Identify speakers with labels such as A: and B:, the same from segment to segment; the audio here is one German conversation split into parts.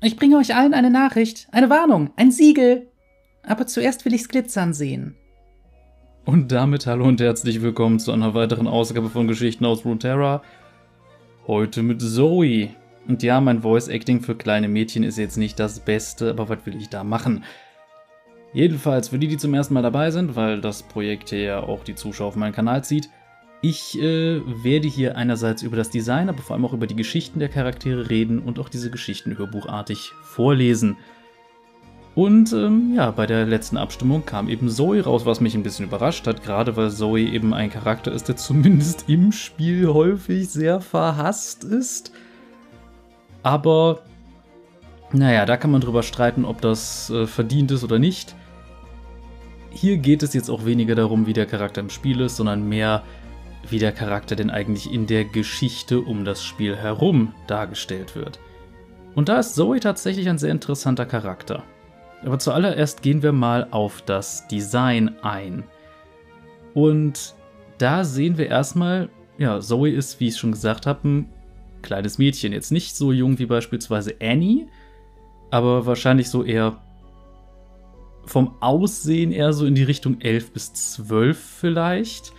A: Ich bringe euch allen eine Nachricht, eine Warnung, ein Siegel. Aber zuerst will ich's glitzern sehen.
B: Und damit hallo und herzlich willkommen zu einer weiteren Ausgabe von Geschichten aus Runeterra. Heute mit Zoe. Und ja, mein Voice Acting für kleine Mädchen ist jetzt nicht das Beste, aber was will ich da machen? Jedenfalls, für die, die zum ersten Mal dabei sind, weil das Projekt hier ja auch die Zuschauer auf meinen Kanal zieht, ich äh, werde hier einerseits über das Design, aber vor allem auch über die Geschichten der Charaktere reden und auch diese Geschichten hörbuchartig vorlesen. Und ähm, ja, bei der letzten Abstimmung kam eben Zoe raus, was mich ein bisschen überrascht hat, gerade weil Zoe eben ein Charakter ist, der zumindest im Spiel häufig sehr verhasst ist. Aber naja, da kann man drüber streiten, ob das äh, verdient ist oder nicht. Hier geht es jetzt auch weniger darum, wie der Charakter im Spiel ist, sondern mehr wie der Charakter denn eigentlich in der Geschichte um das Spiel herum dargestellt wird. Und da ist Zoe tatsächlich ein sehr interessanter Charakter. Aber zuallererst gehen wir mal auf das Design ein. Und da sehen wir erstmal, ja, Zoe ist, wie ich schon gesagt habe, ein kleines Mädchen. Jetzt nicht so jung wie beispielsweise Annie, aber wahrscheinlich so eher vom Aussehen eher so in die Richtung 11 bis 12 vielleicht.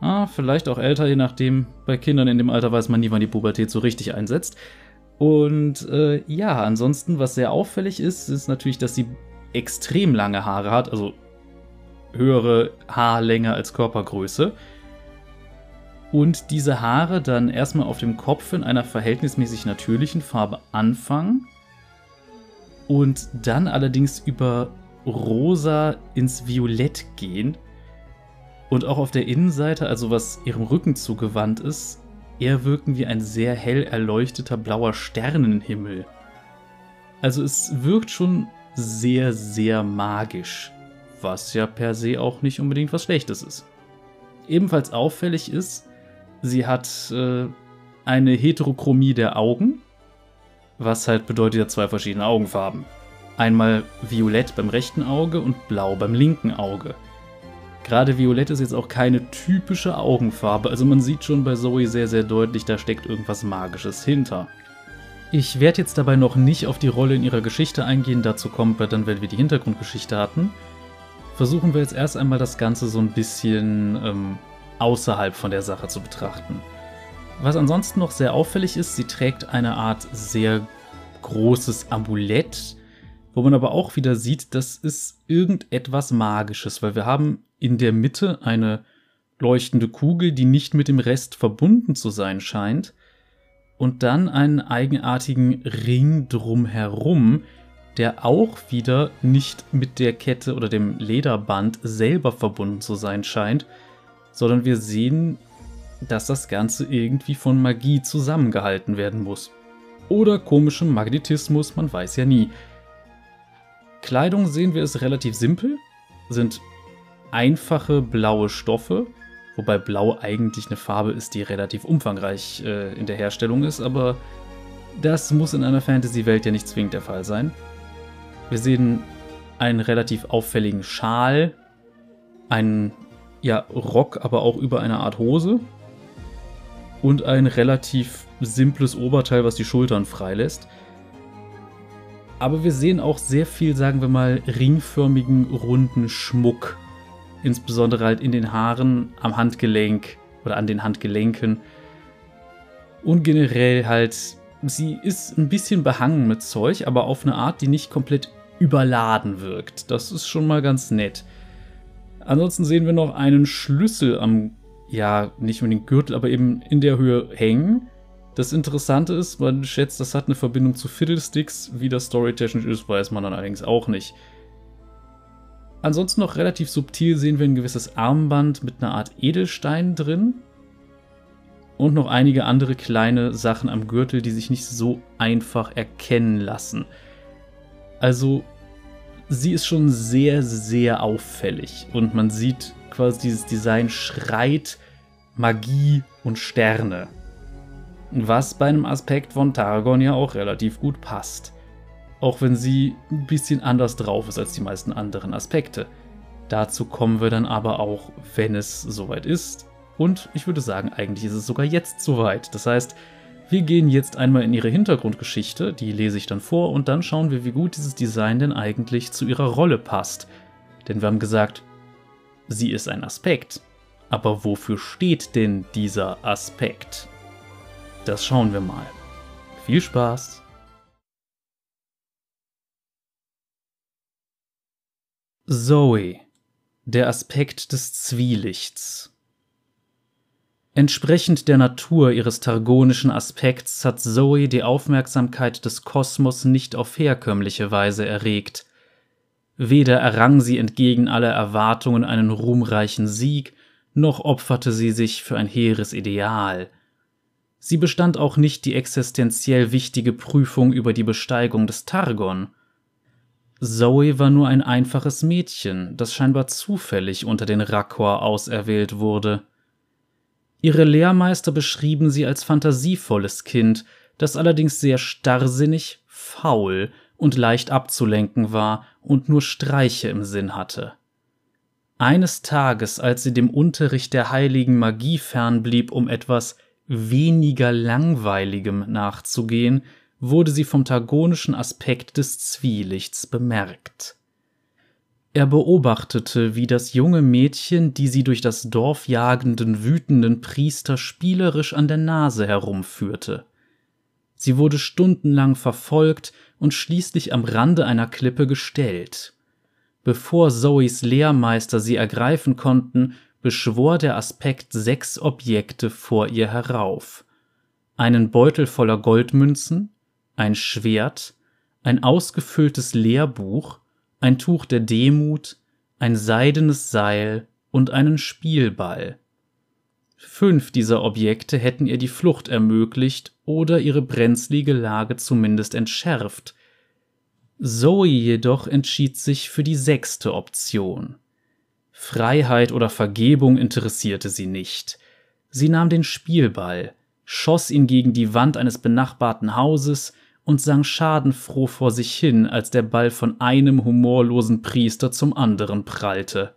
B: Ah, vielleicht auch älter, je nachdem. Bei Kindern in dem Alter weiß man nie, wann die Pubertät so richtig einsetzt. Und äh, ja, ansonsten, was sehr auffällig ist, ist natürlich, dass sie extrem lange Haare hat, also höhere Haarlänge als Körpergröße. Und diese Haare dann erstmal auf dem Kopf in einer verhältnismäßig natürlichen Farbe anfangen und dann allerdings über rosa ins Violett gehen und auch auf der Innenseite, also was ihrem Rücken zugewandt ist, eher wirken wie ein sehr hell erleuchteter blauer Sternenhimmel. Also es wirkt schon sehr, sehr magisch, was ja per se auch nicht unbedingt was Schlechtes ist. Ebenfalls auffällig ist, sie hat äh, eine Heterochromie der Augen, was halt bedeutet ja zwei verschiedene Augenfarben. Einmal violett beim rechten Auge und blau beim linken Auge. Gerade Violett ist jetzt auch keine typische Augenfarbe, also man sieht schon bei Zoe sehr, sehr deutlich, da steckt irgendwas Magisches hinter. Ich werde jetzt dabei noch nicht auf die Rolle in ihrer Geschichte eingehen, dazu kommen wir dann, wenn wir die Hintergrundgeschichte hatten. Versuchen wir jetzt erst einmal das Ganze so ein bisschen ähm, außerhalb von der Sache zu betrachten. Was ansonsten noch sehr auffällig ist, sie trägt eine Art sehr großes Amulett, wo man aber auch wieder sieht, das ist irgendetwas Magisches, weil wir haben in der Mitte eine leuchtende Kugel, die nicht mit dem Rest verbunden zu sein scheint, und dann einen eigenartigen Ring drumherum, der auch wieder nicht mit der Kette oder dem Lederband selber verbunden zu sein scheint, sondern wir sehen, dass das Ganze irgendwie von Magie zusammengehalten werden muss. Oder komischem Magnetismus, man weiß ja nie. Kleidung sehen wir ist relativ simpel, sind einfache blaue Stoffe, wobei Blau eigentlich eine Farbe ist, die relativ umfangreich äh, in der Herstellung ist, aber das muss in einer Fantasy-Welt ja nicht zwingend der Fall sein. Wir sehen einen relativ auffälligen Schal, einen ja, Rock, aber auch über eine Art Hose und ein relativ simples Oberteil, was die Schultern freilässt. Aber wir sehen auch sehr viel, sagen wir mal, ringförmigen, runden Schmuck. Insbesondere halt in den Haaren, am Handgelenk oder an den Handgelenken. Und generell halt, sie ist ein bisschen behangen mit Zeug, aber auf eine Art, die nicht komplett überladen wirkt. Das ist schon mal ganz nett. Ansonsten sehen wir noch einen Schlüssel am, ja, nicht unbedingt Gürtel, aber eben in der Höhe hängen das Interessante ist, man schätzt, das hat eine Verbindung zu Fiddlesticks. Wie das storytechnisch ist, weiß man dann allerdings auch nicht. Ansonsten noch relativ subtil sehen wir ein gewisses Armband mit einer Art Edelstein drin. Und noch einige andere kleine Sachen am Gürtel, die sich nicht so einfach erkennen lassen. Also, sie ist schon sehr, sehr auffällig. Und man sieht quasi, dieses Design schreit Magie und Sterne was bei einem Aspekt von Targon ja auch relativ gut passt. Auch wenn sie ein bisschen anders drauf ist als die meisten anderen Aspekte. Dazu kommen wir dann aber auch, wenn es soweit ist. Und ich würde sagen, eigentlich ist es sogar jetzt soweit. Das heißt, Wir gehen jetzt einmal in ihre Hintergrundgeschichte, die lese ich dann vor, und dann schauen wir, wie gut dieses Design denn eigentlich zu ihrer Rolle passt. Denn wir haben gesagt, sie ist ein Aspekt. Aber wofür steht denn dieser Aspekt? Das schauen wir mal. Viel Spaß! Zoe. Der Aspekt des Zwielichts. Entsprechend der Natur ihres targonischen Aspekts hat Zoe die Aufmerksamkeit des Kosmos nicht auf herkömmliche Weise erregt. Weder errang sie entgegen aller Erwartungen einen ruhmreichen Sieg, noch opferte sie sich für ein hehres Ideal. Sie bestand auch nicht die existenziell wichtige Prüfung über die Besteigung des Targon. Zoe war nur ein einfaches Mädchen, das scheinbar zufällig unter den Rakor auserwählt wurde. Ihre Lehrmeister beschrieben sie als fantasievolles Kind, das allerdings sehr starrsinnig, faul und leicht abzulenken war und nur Streiche im Sinn hatte. Eines Tages, als sie dem Unterricht der heiligen Magie fernblieb, um etwas weniger Langweiligem nachzugehen, wurde sie vom targonischen Aspekt des Zwielichts bemerkt. Er beobachtete, wie das junge Mädchen die sie durch das Dorf jagenden wütenden Priester spielerisch an der Nase herumführte. Sie wurde stundenlang verfolgt und schließlich am Rande einer Klippe gestellt. Bevor Zoes Lehrmeister sie ergreifen konnten, beschwor der Aspekt sechs Objekte vor ihr herauf. Einen Beutel voller Goldmünzen, ein Schwert, ein ausgefülltes Lehrbuch, ein Tuch der Demut, ein seidenes Seil und einen Spielball. Fünf dieser Objekte hätten ihr die Flucht ermöglicht oder ihre brenzlige Lage zumindest entschärft. Zoe jedoch entschied sich für die sechste Option. Freiheit oder Vergebung interessierte sie nicht. Sie nahm den Spielball, schoss ihn gegen die Wand eines benachbarten Hauses und sang schadenfroh vor sich hin, als der Ball von einem humorlosen Priester zum anderen prallte.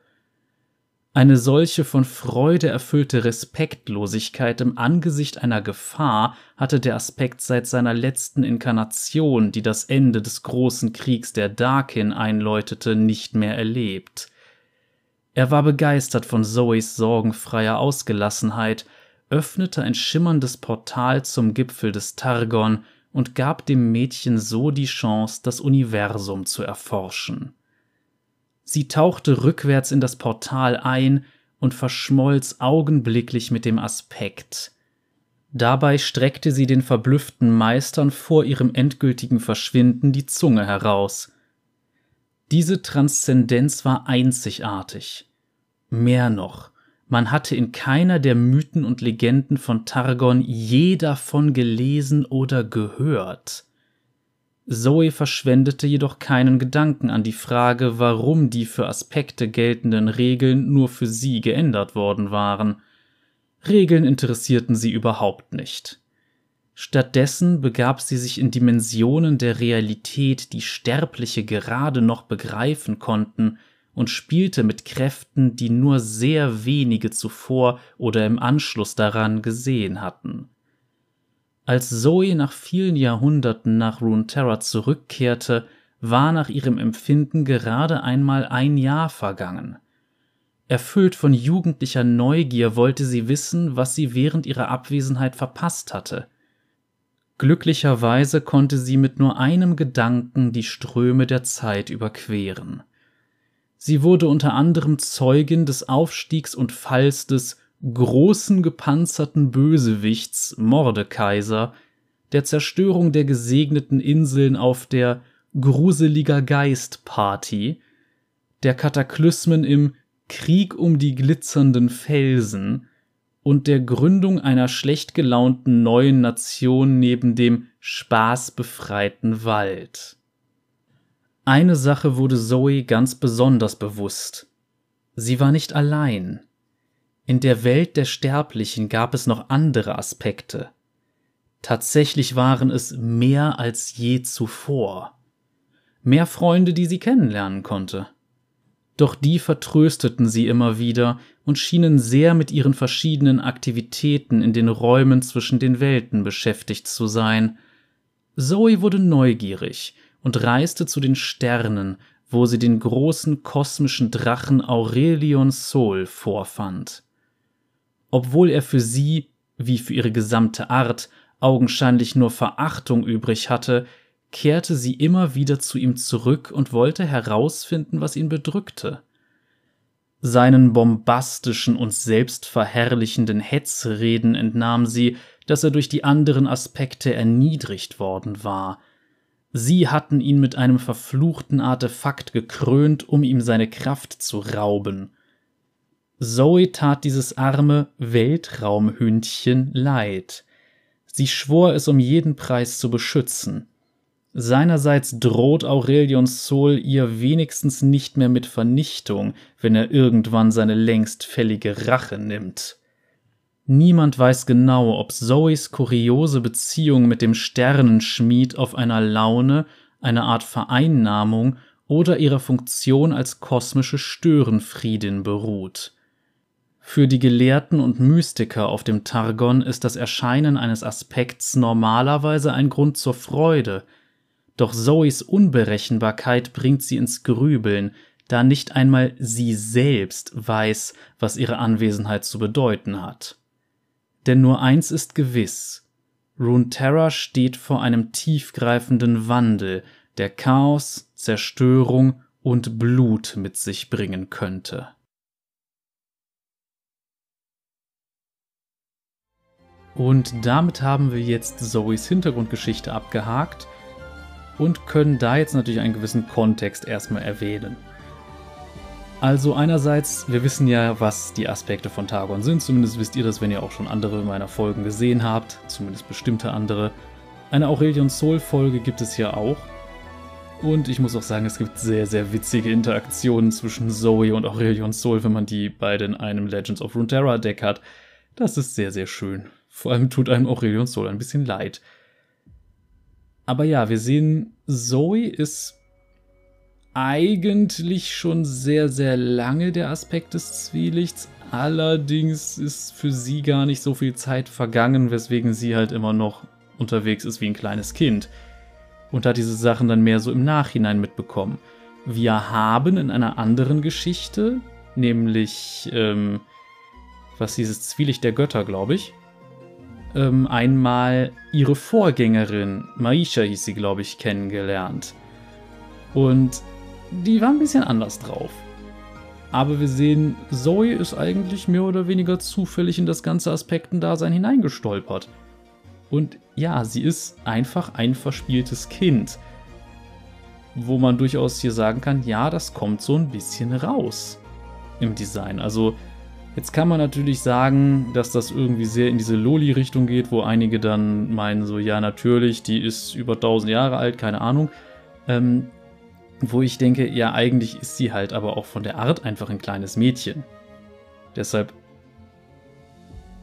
B: Eine solche von Freude erfüllte Respektlosigkeit im Angesicht einer Gefahr hatte der Aspekt seit seiner letzten Inkarnation, die das Ende des großen Kriegs der Darkin einläutete, nicht mehr erlebt. Er war begeistert von Zoes sorgenfreier Ausgelassenheit, öffnete ein schimmerndes Portal zum Gipfel des Targon und gab dem Mädchen so die Chance, das Universum zu erforschen. Sie tauchte rückwärts in das Portal ein und verschmolz augenblicklich mit dem Aspekt. Dabei streckte sie den verblüfften Meistern vor ihrem endgültigen Verschwinden die Zunge heraus. Diese Transzendenz war einzigartig. Mehr noch, man hatte in keiner der Mythen und Legenden von Targon je davon gelesen oder gehört. Zoe verschwendete jedoch keinen Gedanken an die Frage, warum die für Aspekte geltenden Regeln nur für sie geändert worden waren. Regeln interessierten sie überhaupt nicht. Stattdessen begab sie sich in Dimensionen der Realität, die Sterbliche gerade noch begreifen konnten, und spielte mit Kräften, die nur sehr wenige zuvor oder im Anschluss daran gesehen hatten. Als Zoe nach vielen Jahrhunderten nach Runeterra zurückkehrte, war nach ihrem Empfinden gerade einmal ein Jahr vergangen. Erfüllt von jugendlicher Neugier wollte sie wissen, was sie während ihrer Abwesenheit verpasst hatte. Glücklicherweise konnte sie mit nur einem Gedanken die Ströme der Zeit überqueren. Sie wurde unter anderem Zeugin des Aufstiegs und Falls des großen gepanzerten Bösewichts Mordekaiser, der Zerstörung der gesegneten Inseln auf der Gruseliger Geist Party, der Kataklysmen im Krieg um die glitzernden Felsen und der Gründung einer schlecht gelaunten neuen Nation neben dem spaßbefreiten Wald. Eine Sache wurde Zoe ganz besonders bewusst. Sie war nicht allein. In der Welt der Sterblichen gab es noch andere Aspekte. Tatsächlich waren es mehr als je zuvor. Mehr Freunde, die sie kennenlernen konnte. Doch die vertrösteten sie immer wieder und schienen sehr mit ihren verschiedenen Aktivitäten in den Räumen zwischen den Welten beschäftigt zu sein. Zoe wurde neugierig und reiste zu den Sternen, wo sie den großen kosmischen Drachen Aurelion Sol vorfand. Obwohl er für sie, wie für ihre gesamte Art, augenscheinlich nur Verachtung übrig hatte, kehrte sie immer wieder zu ihm zurück und wollte herausfinden, was ihn bedrückte. Seinen bombastischen und selbstverherrlichenden Hetzreden entnahm sie, dass er durch die anderen Aspekte erniedrigt worden war. Sie hatten ihn mit einem verfluchten Artefakt gekrönt, um ihm seine Kraft zu rauben. Zoe tat dieses arme Weltraumhündchen leid. Sie schwor es um jeden Preis zu beschützen. Seinerseits droht Aurelion Sol ihr wenigstens nicht mehr mit Vernichtung, wenn er irgendwann seine längst fällige Rache nimmt. Niemand weiß genau, ob Zoes kuriose Beziehung mit dem Sternenschmied auf einer Laune, einer Art Vereinnahmung oder ihrer Funktion als kosmische Störenfriedin beruht. Für die Gelehrten und Mystiker auf dem Targon ist das Erscheinen eines Aspekts normalerweise ein Grund zur Freude, doch Zoes Unberechenbarkeit bringt sie ins Grübeln, da nicht einmal sie selbst weiß, was ihre Anwesenheit zu bedeuten hat. Denn nur eins ist gewiss: Runeterra steht vor einem tiefgreifenden Wandel, der Chaos, Zerstörung und Blut mit sich bringen könnte. Und damit haben wir jetzt Zoes Hintergrundgeschichte abgehakt und können da jetzt natürlich einen gewissen Kontext erstmal erwähnen. Also einerseits, wir wissen ja, was die Aspekte von Targon sind, zumindest wisst ihr das, wenn ihr auch schon andere meiner Folgen gesehen habt, zumindest bestimmte andere. Eine Aurelion Soul Folge gibt es ja auch. Und ich muss auch sagen, es gibt sehr, sehr witzige Interaktionen zwischen Zoe und Aurelion Soul, wenn man die beide in einem Legends of Runeterra Deck hat. Das ist sehr, sehr schön. Vor allem tut einem Aurelion Soul ein bisschen leid. Aber ja, wir sehen, Zoe ist eigentlich schon sehr, sehr lange der Aspekt des Zwielichts. Allerdings ist für sie gar nicht so viel Zeit vergangen, weswegen sie halt immer noch unterwegs ist wie ein kleines Kind. Und hat diese Sachen dann mehr so im Nachhinein mitbekommen. Wir haben in einer anderen Geschichte, nämlich, ähm, was dieses Zwielicht der Götter, glaube ich, ähm, einmal ihre Vorgängerin, Maisha hieß sie, glaube ich, kennengelernt. Und die war ein bisschen anders drauf. Aber wir sehen, Zoe ist eigentlich mehr oder weniger zufällig in das ganze Aspektendasein hineingestolpert. Und ja, sie ist einfach ein verspieltes Kind. Wo man durchaus hier sagen kann, ja, das kommt so ein bisschen raus im Design. Also Jetzt kann man natürlich sagen, dass das irgendwie sehr in diese Loli-Richtung geht, wo einige dann meinen, so, ja, natürlich, die ist über 1000 Jahre alt, keine Ahnung. Ähm, wo ich denke, ja, eigentlich ist sie halt aber auch von der Art einfach ein kleines Mädchen. Deshalb,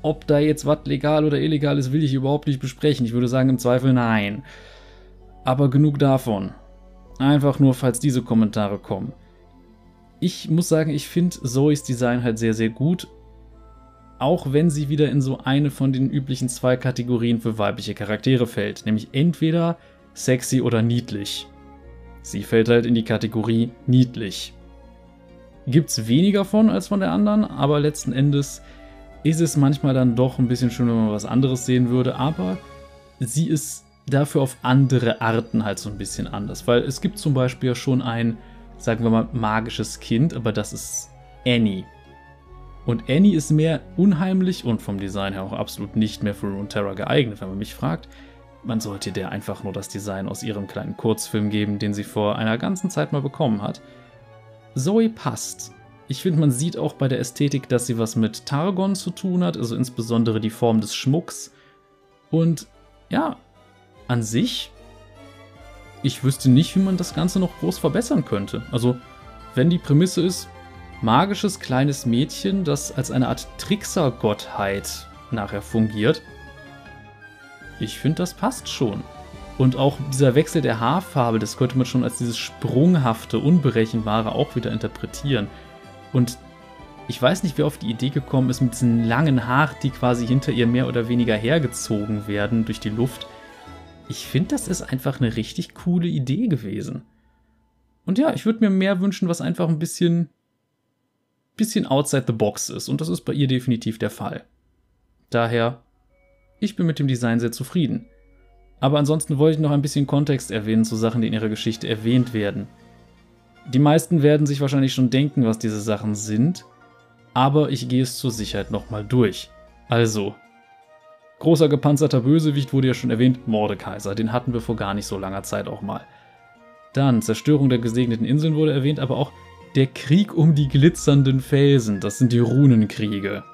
B: ob da jetzt was legal oder illegal ist, will ich überhaupt nicht besprechen. Ich würde sagen, im Zweifel nein. Aber genug davon. Einfach nur, falls diese Kommentare kommen ich muss sagen, ich finde Zoes Design halt sehr, sehr gut. Auch wenn sie wieder in so eine von den üblichen zwei Kategorien für weibliche Charaktere fällt. Nämlich entweder sexy oder niedlich. Sie fällt halt in die Kategorie niedlich. Gibt's weniger von als von der anderen, aber letzten Endes ist es manchmal dann doch ein bisschen schön, wenn man was anderes sehen würde. Aber sie ist dafür auf andere Arten halt so ein bisschen anders. Weil es gibt zum Beispiel ja schon ein sagen wir mal, magisches Kind, aber das ist Annie. Und Annie ist mehr unheimlich und vom Design her auch absolut nicht mehr für Runeterra geeignet, wenn man mich fragt. Man sollte der einfach nur das Design aus ihrem kleinen Kurzfilm geben, den sie vor einer ganzen Zeit mal bekommen hat. Zoe passt. Ich finde, man sieht auch bei der Ästhetik, dass sie was mit Targon zu tun hat, also insbesondere die Form des Schmucks. Und ja, an sich ich wüsste nicht, wie man das Ganze noch groß verbessern könnte. Also, wenn die Prämisse ist, magisches kleines Mädchen, das als eine Art Trickser-Gottheit nachher fungiert, ich finde, das passt schon. Und auch dieser Wechsel der Haarfarbe, das könnte man schon als dieses sprunghafte, unberechenbare auch wieder interpretieren. Und ich weiß nicht, wer auf die Idee gekommen ist, mit diesen langen Haaren, die quasi hinter ihr mehr oder weniger hergezogen werden durch die Luft. Ich finde, das ist einfach eine richtig coole Idee gewesen. Und ja, ich würde mir mehr wünschen, was einfach ein bisschen, bisschen outside the box ist. Und das ist bei ihr definitiv der Fall. Daher, ich bin mit dem Design sehr zufrieden. Aber ansonsten wollte ich noch ein bisschen Kontext erwähnen zu Sachen, die in ihrer Geschichte erwähnt werden. Die meisten werden sich wahrscheinlich schon denken, was diese Sachen sind, aber ich gehe es zur Sicherheit nochmal durch. Also, großer gepanzerter Bösewicht wurde ja schon erwähnt, Mordekaiser, den hatten wir vor gar nicht so langer Zeit auch mal. Dann, Zerstörung der gesegneten Inseln wurde erwähnt, aber auch der Krieg um die glitzernden Felsen, das sind die Runenkriege.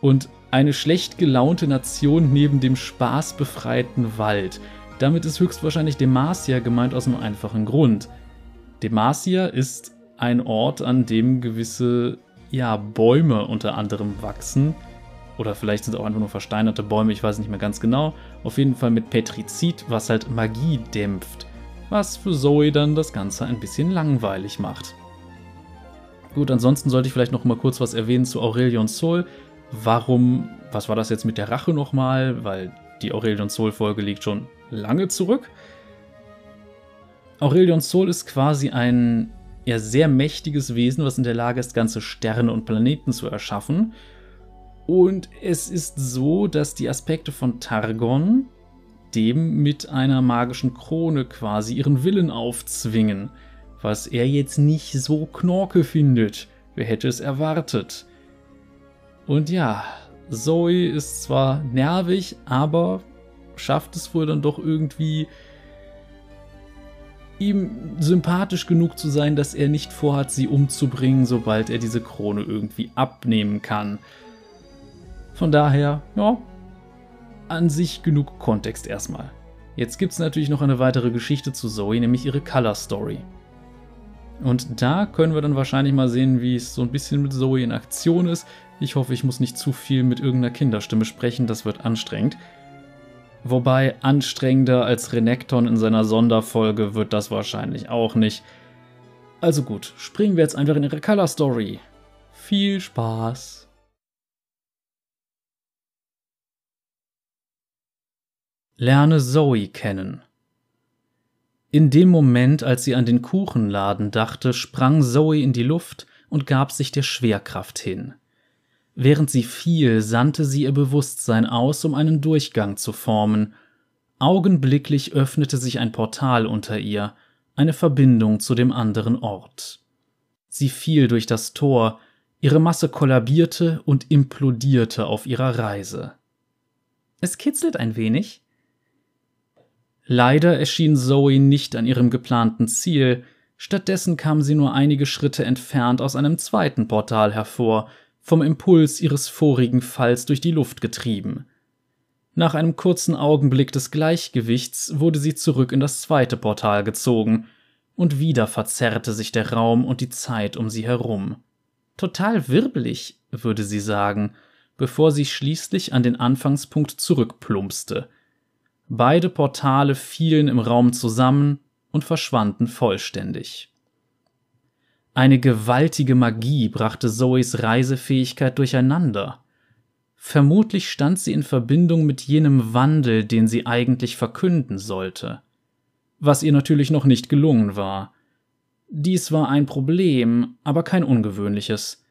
B: Und eine schlecht gelaunte Nation neben dem spaßbefreiten Wald. Damit ist höchstwahrscheinlich Demacia gemeint aus einem einfachen Grund. Demacia ist ein Ort, an dem gewisse ja, Bäume unter anderem wachsen. Oder vielleicht sind es auch einfach nur versteinerte Bäume, ich weiß nicht mehr ganz genau. Auf jeden Fall mit Petrizid, was halt Magie dämpft. Was für Zoe dann das Ganze ein bisschen langweilig macht. Gut, ansonsten sollte ich vielleicht noch mal kurz was erwähnen zu Aurelion Sol warum, was war das jetzt mit der Rache nochmal? Weil die Aurelion Soul-Folge liegt schon lange zurück. Aurelion Soul ist quasi ein ja, sehr mächtiges Wesen, was in der Lage ist, ganze Sterne und Planeten zu erschaffen. Und es ist so, dass die Aspekte von Targon dem mit einer magischen Krone quasi ihren Willen aufzwingen, was er jetzt nicht so knorke findet. Wer hätte es erwartet? Und ja, Zoe ist zwar nervig, aber schafft es wohl dann doch irgendwie ihm sympathisch genug zu sein, dass er nicht vorhat, sie umzubringen, sobald er diese Krone irgendwie abnehmen kann. Von daher, ja, an sich genug Kontext erstmal. Jetzt gibt es natürlich noch eine weitere Geschichte zu Zoe, nämlich ihre Color Story. Und da können wir dann wahrscheinlich mal sehen, wie es so ein bisschen mit Zoe in Aktion ist. Ich hoffe, ich muss nicht zu viel mit irgendeiner Kinderstimme sprechen, das wird anstrengend. Wobei anstrengender als Renekton in seiner Sonderfolge wird das wahrscheinlich auch nicht. Also gut, springen wir jetzt einfach in ihre Color Story. Viel Spaß! Lerne Zoe kennen. In dem Moment, als sie an den Kuchenladen dachte, sprang Zoe in die Luft und gab sich der Schwerkraft hin. Während sie fiel, sandte sie ihr Bewusstsein aus, um einen Durchgang zu formen. Augenblicklich öffnete sich ein Portal unter ihr, eine Verbindung zu dem anderen Ort. Sie fiel durch das Tor, ihre Masse kollabierte und implodierte auf ihrer Reise. Es kitzelt ein wenig, Leider erschien Zoe nicht an ihrem geplanten Ziel, stattdessen kam sie nur einige Schritte entfernt aus einem zweiten Portal hervor, vom Impuls ihres vorigen Falls durch die Luft getrieben. Nach einem kurzen Augenblick des Gleichgewichts wurde sie zurück in das zweite Portal gezogen, und wieder verzerrte sich der Raum und die Zeit um sie herum. Total wirbelig, würde sie sagen, bevor sie schließlich an den Anfangspunkt zurückplumpste – Beide Portale fielen im Raum zusammen und verschwanden vollständig. Eine gewaltige Magie brachte Zoes Reisefähigkeit durcheinander. Vermutlich stand sie in Verbindung mit jenem Wandel, den sie eigentlich verkünden sollte. Was ihr natürlich noch nicht gelungen war. Dies war ein Problem, aber kein ungewöhnliches.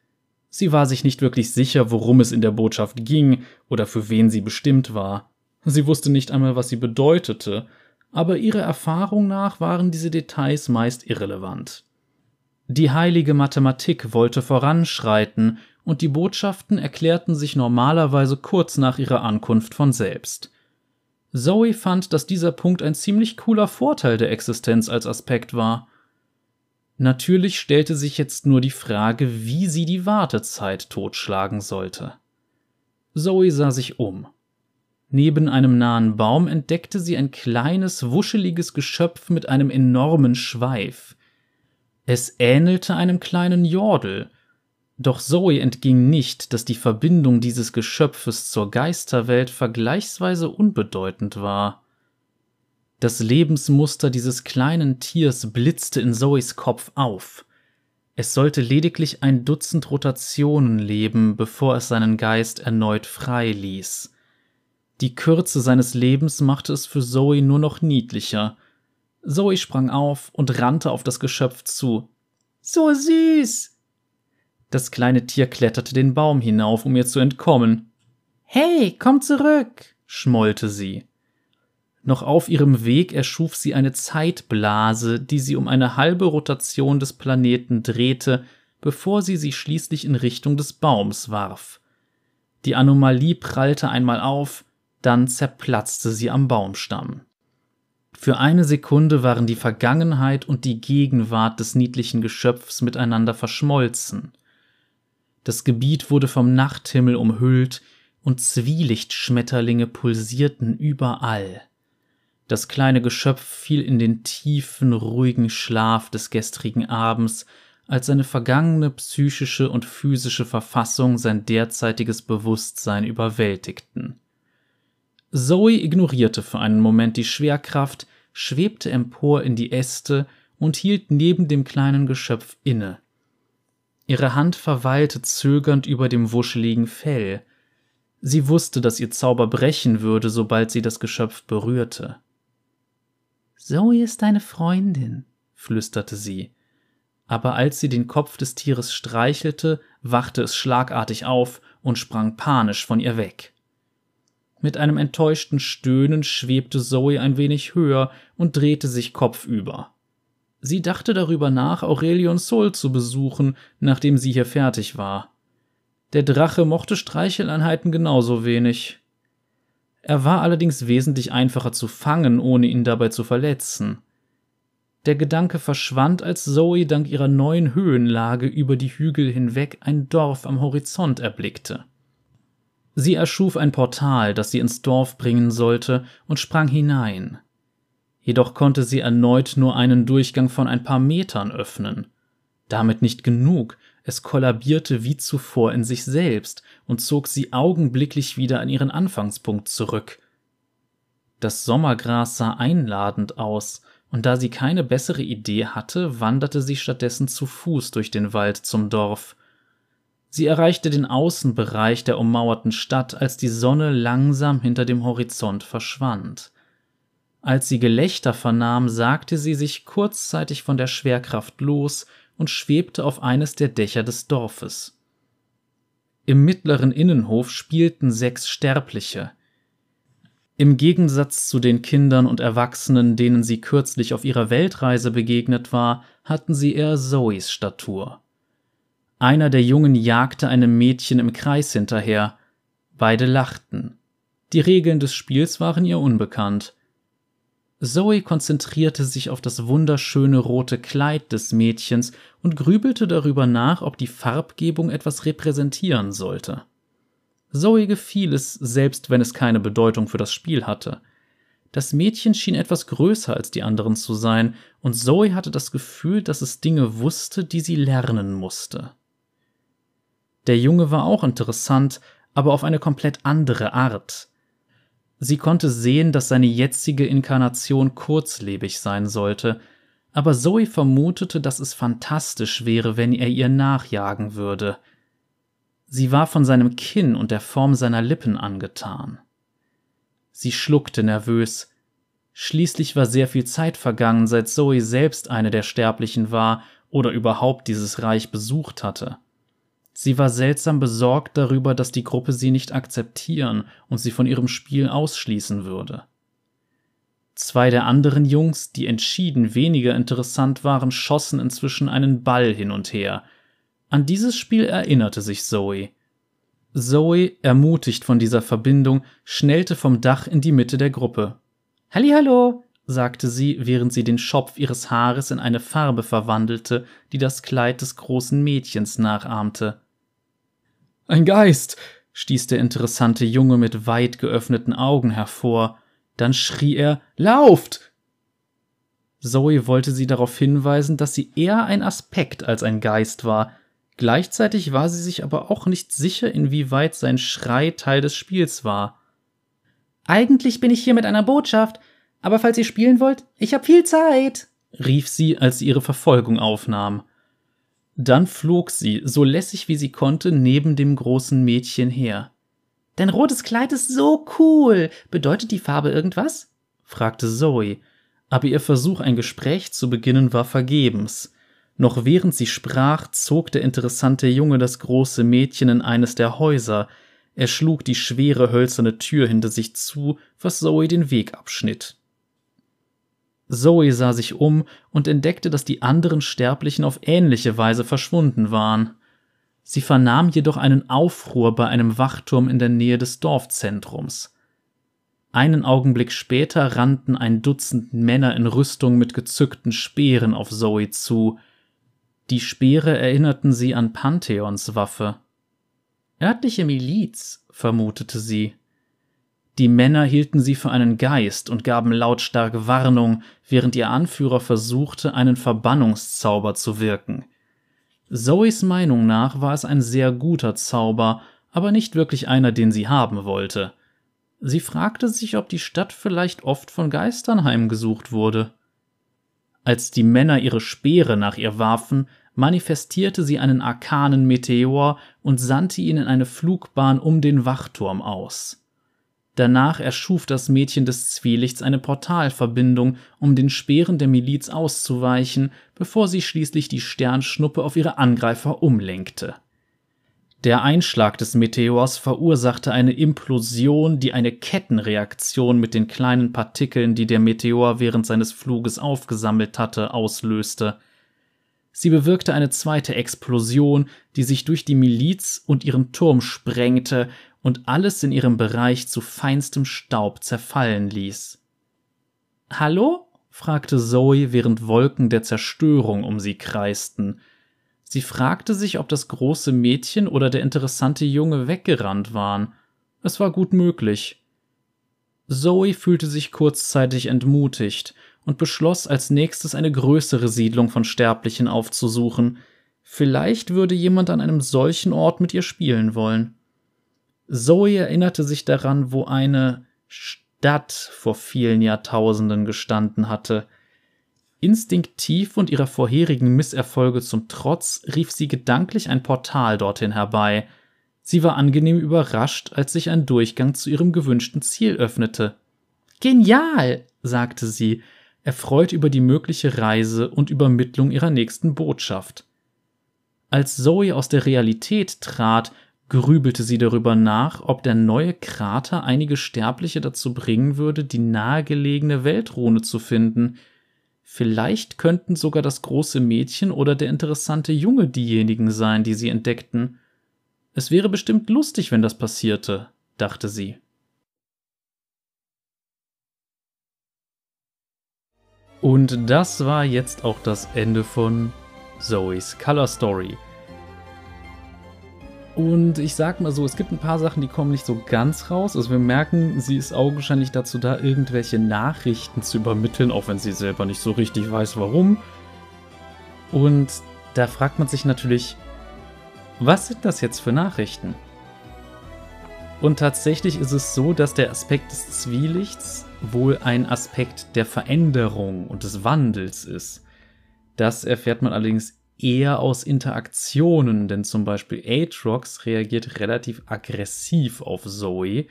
B: Sie war sich nicht wirklich sicher, worum es in der Botschaft ging oder für wen sie bestimmt war. Sie wusste nicht einmal, was sie bedeutete, aber ihrer Erfahrung nach waren diese Details meist irrelevant. Die heilige Mathematik wollte voranschreiten, und die Botschaften erklärten sich normalerweise kurz nach ihrer Ankunft von selbst. Zoe fand, dass dieser Punkt ein ziemlich cooler Vorteil der Existenz als Aspekt war. Natürlich stellte sich jetzt nur die Frage, wie sie die Wartezeit totschlagen sollte. Zoe sah sich um. Neben einem nahen Baum entdeckte sie ein kleines, wuscheliges Geschöpf mit einem enormen Schweif. Es ähnelte einem kleinen Jordel, doch Zoe entging nicht, dass die Verbindung dieses Geschöpfes zur Geisterwelt vergleichsweise unbedeutend war. Das Lebensmuster dieses kleinen Tiers blitzte in Zoes Kopf auf. Es sollte lediglich ein Dutzend Rotationen leben, bevor es seinen Geist erneut frei ließ. Die Kürze seines Lebens machte es für Zoe nur noch niedlicher. Zoe sprang auf und rannte auf das Geschöpf zu. So süß! Das kleine Tier kletterte den Baum hinauf, um ihr zu entkommen.
A: Hey, komm zurück!
B: schmollte sie. Noch auf ihrem Weg erschuf sie eine Zeitblase, die sie um eine halbe Rotation des Planeten drehte, bevor sie sich schließlich in Richtung des Baums warf. Die Anomalie prallte einmal auf, dann zerplatzte sie am Baumstamm. Für eine Sekunde waren die Vergangenheit und die Gegenwart des niedlichen Geschöpfs miteinander verschmolzen. Das Gebiet wurde vom Nachthimmel umhüllt, und Zwielichtschmetterlinge pulsierten überall. Das kleine Geschöpf fiel in den tiefen, ruhigen Schlaf des gestrigen Abends, als seine vergangene psychische und physische Verfassung sein derzeitiges Bewusstsein überwältigten. Zoe ignorierte für einen Moment die Schwerkraft, schwebte empor in die Äste und hielt neben dem kleinen Geschöpf inne. Ihre Hand verweilte zögernd über dem wuscheligen Fell. Sie wusste, dass ihr Zauber brechen würde, sobald sie das Geschöpf berührte.
A: Zoe ist deine Freundin, flüsterte
B: sie. Aber als sie den Kopf des Tieres streichelte, wachte es schlagartig auf und sprang panisch von ihr weg. Mit einem enttäuschten Stöhnen schwebte Zoe ein wenig höher und drehte sich kopfüber. Sie dachte darüber nach, Aurelion Sol zu besuchen, nachdem sie hier fertig war. Der Drache mochte Streicheleinheiten genauso wenig. Er war allerdings wesentlich einfacher zu fangen, ohne ihn dabei zu verletzen. Der Gedanke verschwand, als Zoe dank ihrer neuen Höhenlage über die Hügel hinweg ein Dorf am Horizont erblickte. Sie erschuf ein Portal, das sie ins Dorf bringen sollte, und sprang hinein. Jedoch konnte sie erneut nur einen Durchgang von ein paar Metern öffnen. Damit nicht genug, es kollabierte wie zuvor in sich selbst und zog sie augenblicklich wieder an ihren Anfangspunkt zurück. Das Sommergras sah einladend aus, und da sie keine bessere Idee hatte, wanderte sie stattdessen zu Fuß durch den Wald zum Dorf. Sie erreichte den Außenbereich der ummauerten Stadt, als die Sonne langsam hinter dem Horizont verschwand. Als sie Gelächter vernahm, sagte sie sich kurzzeitig von der Schwerkraft los und schwebte auf eines der Dächer des Dorfes. Im mittleren Innenhof spielten sechs Sterbliche. Im Gegensatz zu den Kindern und Erwachsenen, denen sie kürzlich auf ihrer Weltreise begegnet war, hatten sie eher Zoes Statur. Einer der Jungen jagte einem Mädchen im Kreis hinterher. Beide lachten. Die Regeln des Spiels waren ihr unbekannt. Zoe konzentrierte sich auf das wunderschöne rote Kleid des Mädchens und grübelte darüber nach, ob die Farbgebung etwas repräsentieren sollte. Zoe gefiel es, selbst wenn es keine Bedeutung für das Spiel hatte. Das Mädchen schien etwas größer als die anderen zu sein, und Zoe hatte das Gefühl, dass es Dinge wusste, die sie lernen musste. Der Junge war auch interessant, aber auf eine komplett andere Art. Sie konnte sehen, dass seine jetzige Inkarnation kurzlebig sein sollte, aber Zoe vermutete, dass es fantastisch wäre, wenn er ihr nachjagen würde. Sie war von seinem Kinn und der Form seiner Lippen angetan. Sie schluckte nervös. Schließlich war sehr viel Zeit vergangen, seit Zoe selbst eine der Sterblichen war oder überhaupt dieses Reich besucht hatte. Sie war seltsam besorgt darüber, dass die Gruppe sie nicht akzeptieren und sie von ihrem Spiel ausschließen würde. Zwei der anderen Jungs, die entschieden weniger interessant waren, schossen inzwischen einen Ball hin und her. An dieses Spiel erinnerte sich Zoe. Zoe, ermutigt von dieser Verbindung, schnellte vom Dach in die Mitte der Gruppe. Hallihallo, sagte sie, während sie den Schopf ihres Haares in eine Farbe verwandelte, die das Kleid des großen Mädchens nachahmte.
C: Ein Geist, stieß der interessante Junge mit weit geöffneten Augen hervor. Dann schrie er Lauft.
B: Zoe wollte sie darauf hinweisen, dass sie eher ein Aspekt als ein Geist war. Gleichzeitig war sie sich aber auch nicht sicher, inwieweit sein Schrei Teil des Spiels war.
A: Eigentlich bin ich hier mit einer Botschaft, Aber falls ihr spielen wollt, ich hab viel Zeit,
C: rief sie, als sie ihre Verfolgung aufnahm. Dann flog sie, so lässig wie sie konnte, neben dem großen Mädchen her.
A: Dein rotes Kleid ist so cool. Bedeutet die Farbe irgendwas?
C: fragte Zoe, aber ihr Versuch, ein Gespräch zu beginnen, war vergebens. Noch während sie sprach, zog der interessante Junge das große Mädchen in eines der Häuser. Er schlug die schwere hölzerne Tür hinter sich zu, was Zoe den Weg abschnitt. Zoe sah sich um und entdeckte, dass die anderen Sterblichen auf ähnliche Weise verschwunden waren. Sie vernahm jedoch einen Aufruhr bei einem Wachturm in der Nähe des Dorfzentrums. Einen Augenblick später rannten ein Dutzend Männer in Rüstung mit gezückten Speeren auf Zoe zu. Die Speere erinnerten sie an Pantheons Waffe. Örtliche Miliz, vermutete sie. Die Männer hielten sie für einen Geist und gaben lautstark Warnung, während ihr Anführer versuchte, einen Verbannungszauber zu wirken. Zoes Meinung nach war es ein sehr guter Zauber, aber nicht wirklich einer, den sie haben wollte. Sie fragte sich, ob die Stadt vielleicht oft von Geistern heimgesucht wurde. Als die Männer ihre Speere nach ihr warfen, manifestierte sie einen arkanen Meteor und sandte ihn in eine Flugbahn um den Wachturm aus. Danach erschuf das Mädchen des Zwielichts eine Portalverbindung, um den Speeren der Miliz auszuweichen, bevor sie schließlich die Sternschnuppe auf ihre Angreifer umlenkte. Der Einschlag des Meteors verursachte eine Implosion, die eine Kettenreaktion mit den kleinen Partikeln, die der Meteor während seines Fluges aufgesammelt hatte, auslöste. Sie bewirkte eine zweite Explosion, die sich durch die Miliz und ihren Turm sprengte und alles in ihrem Bereich zu feinstem Staub zerfallen ließ. Hallo? fragte Zoe, während Wolken der Zerstörung um sie kreisten. Sie fragte sich, ob das große Mädchen oder der interessante Junge weggerannt waren. Es war gut möglich. Zoe fühlte sich kurzzeitig entmutigt und beschloss, als nächstes eine größere Siedlung von Sterblichen aufzusuchen. Vielleicht würde jemand an einem solchen Ort mit ihr spielen wollen. Zoe erinnerte sich daran, wo eine Stadt vor vielen Jahrtausenden gestanden hatte. Instinktiv und ihrer vorherigen Misserfolge zum Trotz rief sie gedanklich ein Portal dorthin herbei. Sie war angenehm überrascht, als sich ein Durchgang zu ihrem gewünschten Ziel öffnete. Genial, sagte sie, erfreut über die mögliche Reise und Übermittlung ihrer nächsten Botschaft. Als Zoe aus der Realität trat, grübelte sie darüber nach, ob der neue Krater einige Sterbliche dazu bringen würde, die nahegelegene Weltrune zu finden. Vielleicht könnten sogar das große Mädchen oder der interessante Junge diejenigen sein, die sie entdeckten. Es wäre bestimmt lustig, wenn das passierte, dachte sie. Und das war jetzt auch das Ende von Zoe's Color Story. Und ich sag mal so, es gibt ein paar Sachen, die kommen nicht so ganz raus. Also wir merken, sie ist augenscheinlich dazu da, irgendwelche Nachrichten zu übermitteln, auch wenn sie selber nicht so richtig weiß, warum. Und da fragt man sich natürlich, was sind das jetzt für Nachrichten? Und tatsächlich ist es so, dass der Aspekt des Zwielichts wohl ein Aspekt der Veränderung und des Wandels ist. Das erfährt man allerdings eher aus Interaktionen, denn zum Beispiel Aatrox reagiert relativ aggressiv auf Zoe,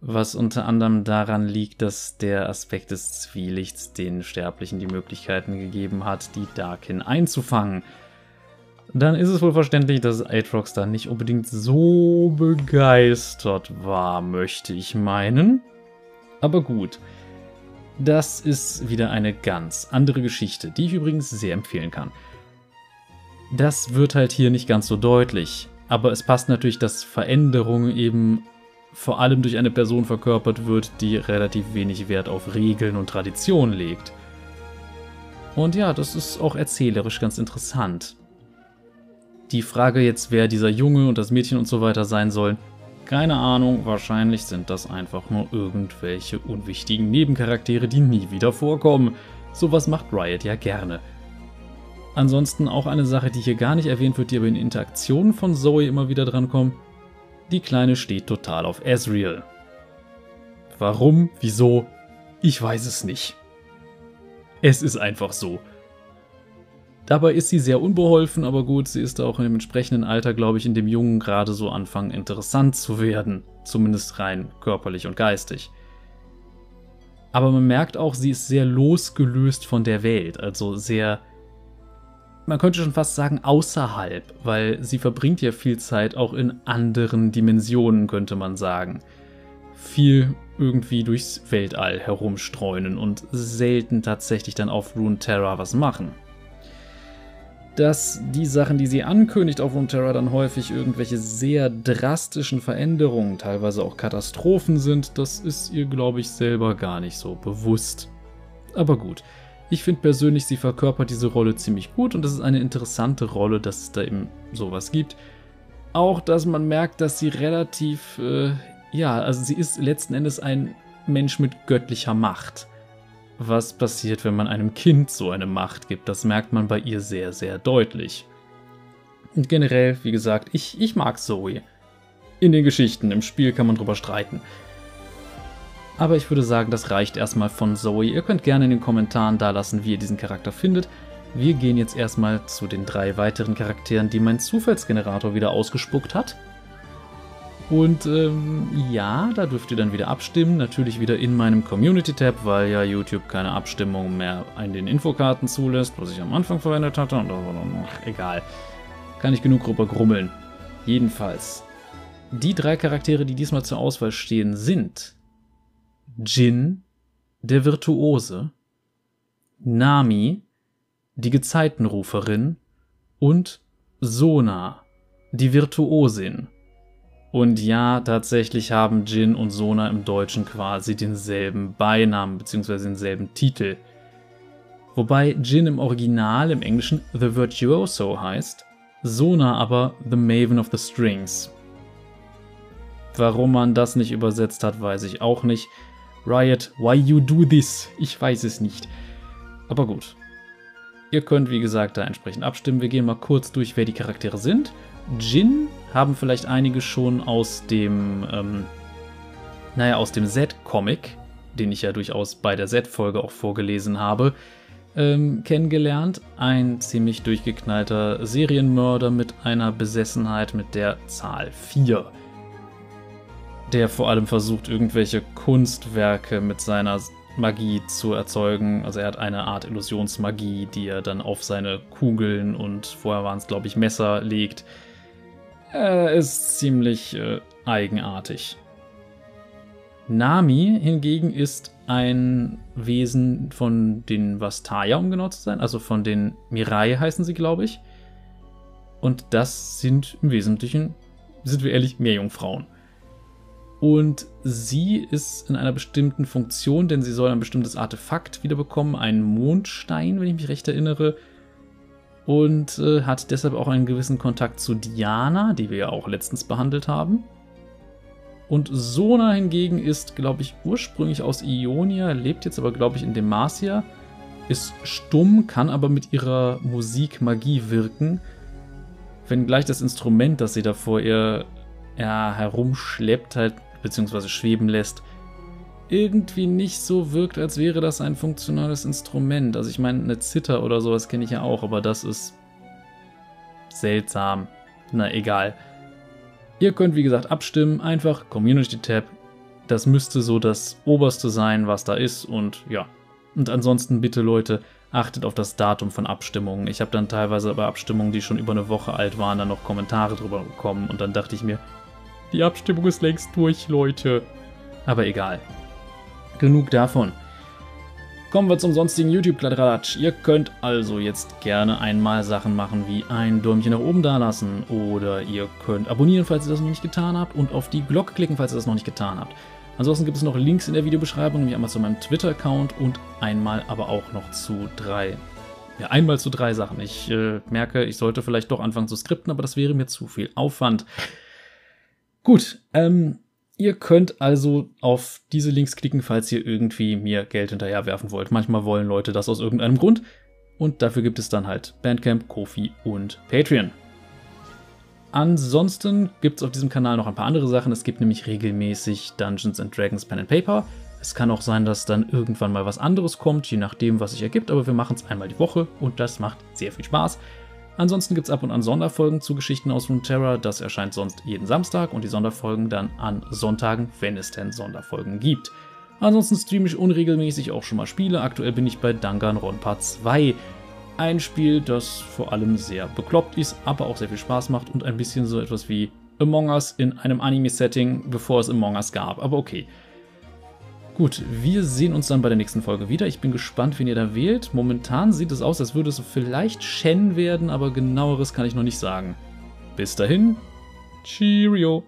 C: was unter anderem daran liegt, dass der Aspekt des Zwielichts den Sterblichen die Möglichkeiten gegeben hat, die Darkin einzufangen. Dann ist es wohl verständlich, dass Aatrox da nicht unbedingt so begeistert war, möchte ich meinen. Aber gut. Das ist wieder eine ganz andere Geschichte, die ich übrigens sehr empfehlen kann. Das wird halt hier nicht ganz so deutlich. Aber es passt natürlich, dass Veränderung eben vor allem durch eine Person verkörpert wird, die relativ wenig Wert auf Regeln und Tradition legt. Und ja, das ist auch erzählerisch ganz interessant. Die Frage jetzt, wer dieser Junge und das Mädchen und so weiter sein sollen, keine Ahnung, wahrscheinlich sind das einfach nur irgendwelche unwichtigen Nebencharaktere, die nie wieder vorkommen. Sowas macht Riot ja gerne. Ansonsten auch eine Sache, die hier gar nicht erwähnt wird, die aber in Interaktionen von Zoe immer wieder drankommt. Die Kleine steht total auf Ezreal. Warum? Wieso? Ich weiß es nicht. Es ist einfach so. Dabei ist sie sehr unbeholfen, aber gut, sie ist auch in dem entsprechenden Alter, glaube ich, in dem Jungen gerade so anfangen, interessant zu werden. Zumindest rein körperlich und geistig. Aber man merkt auch, sie ist sehr losgelöst von der Welt, also sehr, man könnte schon fast sagen, außerhalb, weil sie verbringt ja viel Zeit auch in anderen Dimensionen, könnte man sagen. Viel irgendwie durchs Weltall herumstreunen und selten tatsächlich dann auf Runeterra was machen dass die Sachen, die sie ankündigt auf Runeterra, dann häufig irgendwelche sehr drastischen Veränderungen, teilweise auch Katastrophen sind, das ist ihr, glaube ich, selber gar nicht so bewusst. Aber gut. Ich finde persönlich, sie verkörpert diese Rolle ziemlich gut und es ist eine interessante Rolle, dass es da eben sowas gibt. Auch, dass man merkt, dass sie relativ, äh, ja, also sie ist letzten Endes ein Mensch mit göttlicher Macht was passiert, wenn man einem Kind so eine Macht gibt. Das merkt man bei ihr sehr, sehr deutlich. Und generell, wie gesagt, ich, ich mag Zoe. In den Geschichten, im Spiel kann man drüber streiten. Aber ich würde sagen, das reicht erstmal von Zoe. Ihr könnt gerne in den Kommentaren da lassen, wie ihr diesen Charakter findet. Wir gehen jetzt erstmal zu den drei weiteren Charakteren, die mein Zufallsgenerator wieder ausgespuckt hat. Und ähm, ja, da dürft ihr dann wieder abstimmen. Natürlich wieder in meinem Community-Tab, weil ja YouTube keine Abstimmung mehr in den Infokarten zulässt, was ich am Anfang verwendet hatte. Und ach, egal. Kann ich genug drüber grummeln. Jedenfalls. Die drei Charaktere, die diesmal zur Auswahl stehen, sind Jin, der Virtuose, Nami, die Gezeitenruferin und Sona, die Virtuosin. Und ja, tatsächlich haben Jin und Sona im Deutschen quasi denselben Beinamen bzw. denselben Titel. Wobei Jin im Original im Englischen The Virtuoso heißt, Sona aber The Maven of the Strings. Warum man das nicht übersetzt hat, weiß ich auch nicht. Riot, why you do this? Ich weiß es nicht. Aber gut. Ihr könnt, wie gesagt, da entsprechend abstimmen. Wir gehen mal kurz durch, wer die Charaktere sind. Jin haben vielleicht einige schon aus dem, ähm, naja, aus dem Z-Comic, den ich ja durchaus bei der Z-Folge auch vorgelesen habe, ähm, kennengelernt. Ein ziemlich durchgeknallter Serienmörder mit einer Besessenheit mit der Zahl 4. Der vor allem versucht, irgendwelche Kunstwerke mit seiner Magie zu erzeugen. Also er hat eine Art Illusionsmagie, die er dann auf seine Kugeln und vorher waren es, glaube ich, Messer legt äh, ist ziemlich äh, eigenartig. Nami hingegen ist ein Wesen von den Vastaya, um genau zu sein, also von den Mirai heißen sie, glaube ich. Und das sind im Wesentlichen, sind wir ehrlich, Meerjungfrauen. Und sie ist in einer bestimmten Funktion, denn sie soll ein bestimmtes Artefakt wiederbekommen, einen Mondstein, wenn ich mich recht erinnere, und äh, hat deshalb auch einen gewissen Kontakt zu Diana, die wir ja auch letztens behandelt haben. Und Sona hingegen ist, glaube ich, ursprünglich aus Ionia, lebt jetzt aber, glaube ich, in Demacia, ist stumm, kann aber mit ihrer Musik Magie wirken. Wenngleich das Instrument, das sie da vor ihr ja, herumschleppt, halt, beziehungsweise schweben lässt, irgendwie nicht so wirkt, als wäre das ein funktionales Instrument. Also ich meine, eine Zither oder sowas kenne ich ja auch, aber das ist seltsam. Na egal. Ihr könnt wie gesagt abstimmen, einfach Community Tab. Das müsste so das oberste sein, was da ist und ja. Und ansonsten bitte Leute, achtet auf das Datum von Abstimmungen. Ich habe dann teilweise bei Abstimmungen, die schon über eine Woche alt waren, dann noch Kommentare drüber bekommen und dann dachte ich mir, die Abstimmung ist längst durch, Leute. Aber egal. Genug davon. Kommen wir zum sonstigen YouTube-Kladderadatsch. Ihr könnt also jetzt gerne einmal Sachen machen wie ein Däumchen nach oben dalassen oder ihr könnt abonnieren, falls ihr das noch nicht getan habt und auf die Glocke klicken, falls ihr das noch nicht getan habt. Ansonsten gibt es noch Links in der Videobeschreibung, nämlich einmal zu meinem Twitter-Account und einmal aber auch noch zu drei, ja einmal zu drei Sachen. Ich äh, merke, ich sollte vielleicht doch anfangen zu skripten, aber das wäre mir zu viel Aufwand. Gut, ähm, Ihr könnt also auf diese Links klicken, falls ihr irgendwie mir Geld hinterherwerfen wollt. Manchmal wollen Leute das aus irgendeinem Grund. Und dafür gibt es dann halt Bandcamp, Kofi und Patreon. Ansonsten gibt es auf diesem Kanal noch ein paar andere Sachen. Es gibt nämlich regelmäßig Dungeons and Dragons Pen and Paper. Es kann auch sein, dass dann irgendwann mal was anderes kommt, je nachdem, was sich ergibt, aber wir machen es einmal die Woche und das macht sehr viel Spaß. Ansonsten gibt es ab und an Sonderfolgen zu Geschichten aus Runeterra. Das erscheint sonst jeden Samstag und die Sonderfolgen dann an Sonntagen, wenn es denn Sonderfolgen gibt. Ansonsten streame ich unregelmäßig auch schon mal Spiele. Aktuell bin ich bei Danganronpa 2. Ein Spiel, das vor allem sehr bekloppt ist, aber auch sehr viel Spaß macht und ein bisschen so etwas wie Among Us in einem Anime-Setting, bevor es Among Us gab. Aber okay. Gut, wir sehen uns dann bei der nächsten Folge wieder. Ich bin gespannt, wen ihr da wählt. Momentan sieht es aus, als würde es vielleicht Shen werden, aber genaueres kann ich noch nicht sagen. Bis dahin, Cheerio!